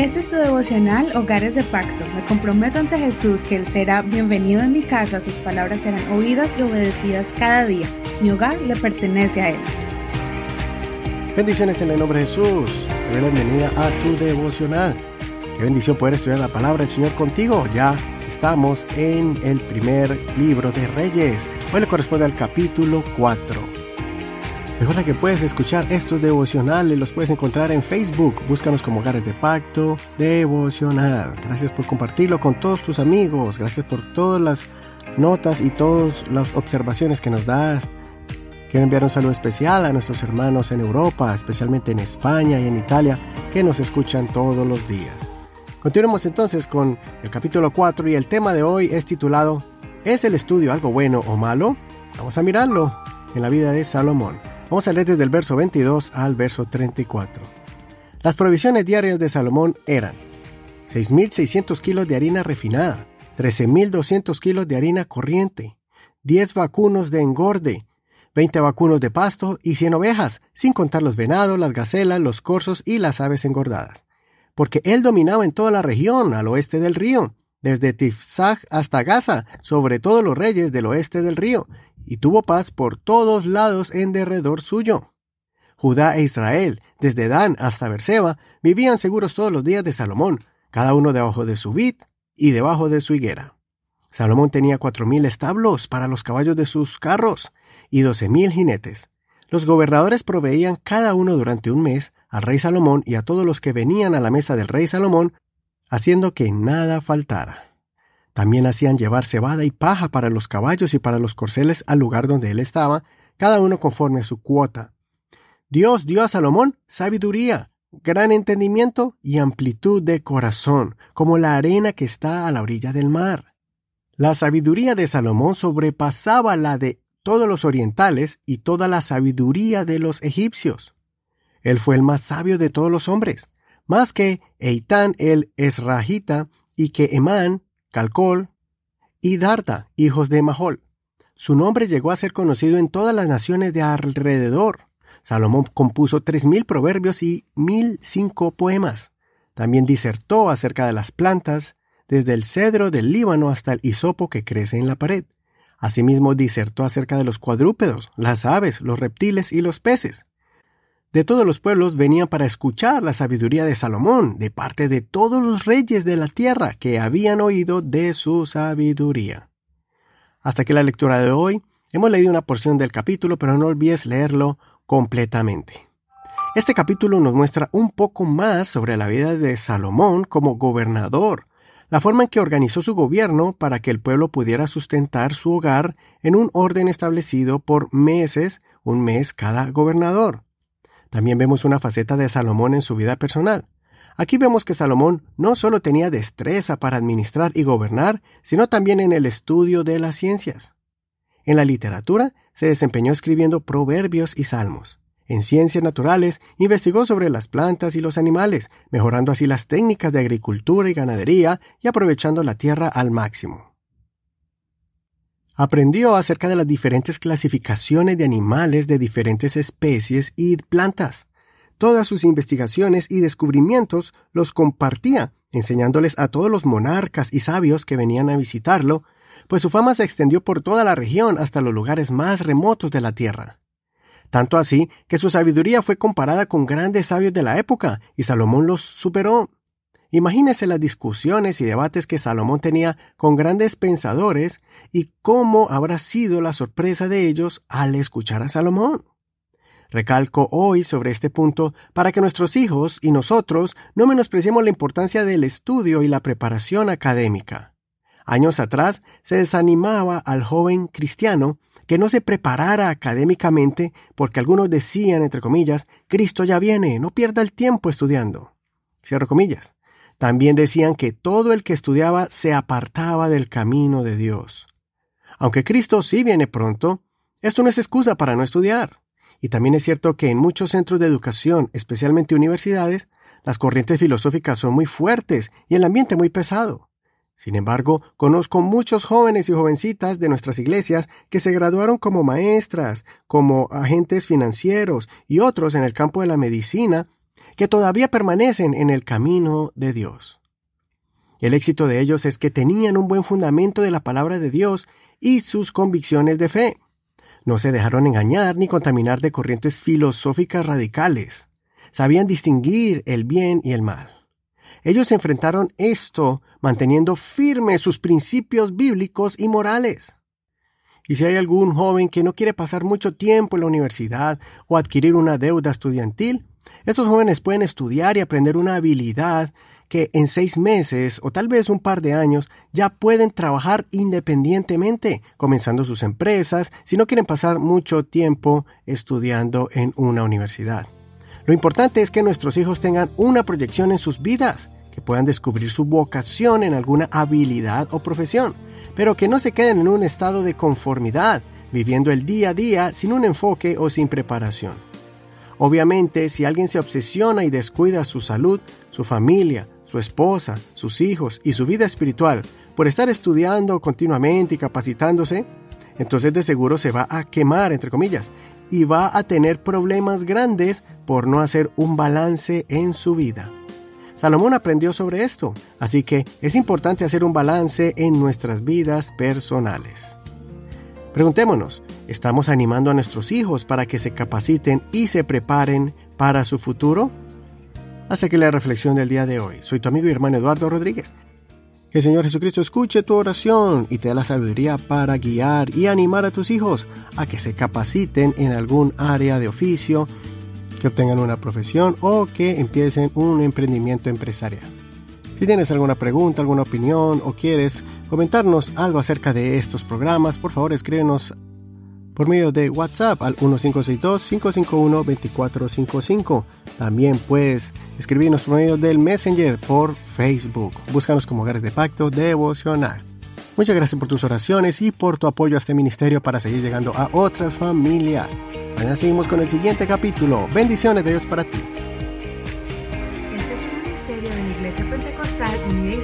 Este es tu devocional Hogares de Pacto. Me comprometo ante Jesús que Él será bienvenido en mi casa, sus palabras serán oídas y obedecidas cada día. Mi hogar le pertenece a Él. Bendiciones en el nombre de Jesús. Bienvenida a tu devocional. Qué bendición poder estudiar la palabra del Señor contigo. Ya estamos en el primer libro de Reyes. Hoy le corresponde al capítulo 4. Recuerda que puedes escuchar estos devocionales, los puedes encontrar en Facebook. Búscanos como Hogares de Pacto Devocional. Gracias por compartirlo con todos tus amigos. Gracias por todas las notas y todas las observaciones que nos das. Quiero enviar un saludo especial a nuestros hermanos en Europa, especialmente en España y en Italia, que nos escuchan todos los días. Continuemos entonces con el capítulo 4 y el tema de hoy es titulado ¿Es el estudio algo bueno o malo? Vamos a mirarlo en la vida de Salomón. Vamos a leer desde el verso 22 al verso 34. Las provisiones diarias de Salomón eran 6.600 kilos de harina refinada, 13.200 kilos de harina corriente, 10 vacunos de engorde, 20 vacunos de pasto y 100 ovejas, sin contar los venados, las gacelas, los corzos y las aves engordadas. Porque él dominaba en toda la región al oeste del río, desde Tifzag hasta Gaza, sobre todos los reyes del oeste del río, y tuvo paz por todos lados en derredor suyo. Judá e Israel, desde Dan hasta Berseba, vivían seguros todos los días de Salomón, cada uno debajo de su vid y debajo de su higuera. Salomón tenía cuatro mil establos para los caballos de sus carros y doce mil jinetes. Los gobernadores proveían cada uno durante un mes al rey Salomón y a todos los que venían a la mesa del rey Salomón, haciendo que nada faltara. También hacían llevar cebada y paja para los caballos y para los corceles al lugar donde él estaba, cada uno conforme a su cuota. Dios dio a Salomón sabiduría, gran entendimiento y amplitud de corazón, como la arena que está a la orilla del mar. La sabiduría de Salomón sobrepasaba la de todos los orientales y toda la sabiduría de los egipcios. Él fue el más sabio de todos los hombres, más que Eitán el Esrahita y que Emán Calcol y Darda, hijos de Mahol. Su nombre llegó a ser conocido en todas las naciones de alrededor. Salomón compuso tres mil proverbios y mil cinco poemas. También disertó acerca de las plantas, desde el cedro del Líbano hasta el hisopo que crece en la pared. Asimismo disertó acerca de los cuadrúpedos, las aves, los reptiles y los peces de todos los pueblos venían para escuchar la sabiduría de Salomón, de parte de todos los reyes de la tierra que habían oído de su sabiduría. Hasta que la lectura de hoy, hemos leído una porción del capítulo, pero no olvides leerlo completamente. Este capítulo nos muestra un poco más sobre la vida de Salomón como gobernador, la forma en que organizó su gobierno para que el pueblo pudiera sustentar su hogar en un orden establecido por meses, un mes cada gobernador. También vemos una faceta de Salomón en su vida personal. Aquí vemos que Salomón no solo tenía destreza para administrar y gobernar, sino también en el estudio de las ciencias. En la literatura se desempeñó escribiendo proverbios y salmos. En ciencias naturales investigó sobre las plantas y los animales, mejorando así las técnicas de agricultura y ganadería y aprovechando la tierra al máximo. Aprendió acerca de las diferentes clasificaciones de animales de diferentes especies y plantas. Todas sus investigaciones y descubrimientos los compartía, enseñándoles a todos los monarcas y sabios que venían a visitarlo, pues su fama se extendió por toda la región hasta los lugares más remotos de la tierra. Tanto así que su sabiduría fue comparada con grandes sabios de la época, y Salomón los superó. Imagínese las discusiones y debates que Salomón tenía con grandes pensadores y cómo habrá sido la sorpresa de ellos al escuchar a Salomón. Recalco hoy sobre este punto para que nuestros hijos y nosotros no menospreciemos la importancia del estudio y la preparación académica. Años atrás se desanimaba al joven cristiano que no se preparara académicamente porque algunos decían, entre comillas, Cristo ya viene, no pierda el tiempo estudiando. Cierro comillas. También decían que todo el que estudiaba se apartaba del camino de Dios. Aunque Cristo sí viene pronto, esto no es excusa para no estudiar. Y también es cierto que en muchos centros de educación, especialmente universidades, las corrientes filosóficas son muy fuertes y el ambiente muy pesado. Sin embargo, conozco muchos jóvenes y jovencitas de nuestras iglesias que se graduaron como maestras, como agentes financieros y otros en el campo de la medicina que todavía permanecen en el camino de Dios. El éxito de ellos es que tenían un buen fundamento de la palabra de Dios y sus convicciones de fe. No se dejaron engañar ni contaminar de corrientes filosóficas radicales. Sabían distinguir el bien y el mal. Ellos enfrentaron esto manteniendo firmes sus principios bíblicos y morales. Y si hay algún joven que no quiere pasar mucho tiempo en la universidad o adquirir una deuda estudiantil, estos jóvenes pueden estudiar y aprender una habilidad que en seis meses o tal vez un par de años ya pueden trabajar independientemente, comenzando sus empresas, si no quieren pasar mucho tiempo estudiando en una universidad. Lo importante es que nuestros hijos tengan una proyección en sus vidas, que puedan descubrir su vocación en alguna habilidad o profesión, pero que no se queden en un estado de conformidad, viviendo el día a día sin un enfoque o sin preparación. Obviamente, si alguien se obsesiona y descuida su salud, su familia, su esposa, sus hijos y su vida espiritual por estar estudiando continuamente y capacitándose, entonces de seguro se va a quemar, entre comillas, y va a tener problemas grandes por no hacer un balance en su vida. Salomón aprendió sobre esto, así que es importante hacer un balance en nuestras vidas personales. Preguntémonos, ¿estamos animando a nuestros hijos para que se capaciten y se preparen para su futuro? Hasta que la reflexión del día de hoy. Soy tu amigo y hermano Eduardo Rodríguez. Que el Señor Jesucristo escuche tu oración y te dé la sabiduría para guiar y animar a tus hijos a que se capaciten en algún área de oficio, que obtengan una profesión o que empiecen un emprendimiento empresarial. Si tienes alguna pregunta, alguna opinión o quieres comentarnos algo acerca de estos programas, por favor escríbenos por medio de WhatsApp al 1562-551-2455. También puedes escribirnos por medio del Messenger por Facebook. Búscanos como Hogares de Pacto Devocional. Muchas gracias por tus oraciones y por tu apoyo a este ministerio para seguir llegando a otras familias. Mañana seguimos con el siguiente capítulo. Bendiciones de Dios para ti. Este es un ministerio de la Iglesia Pentecostal Unida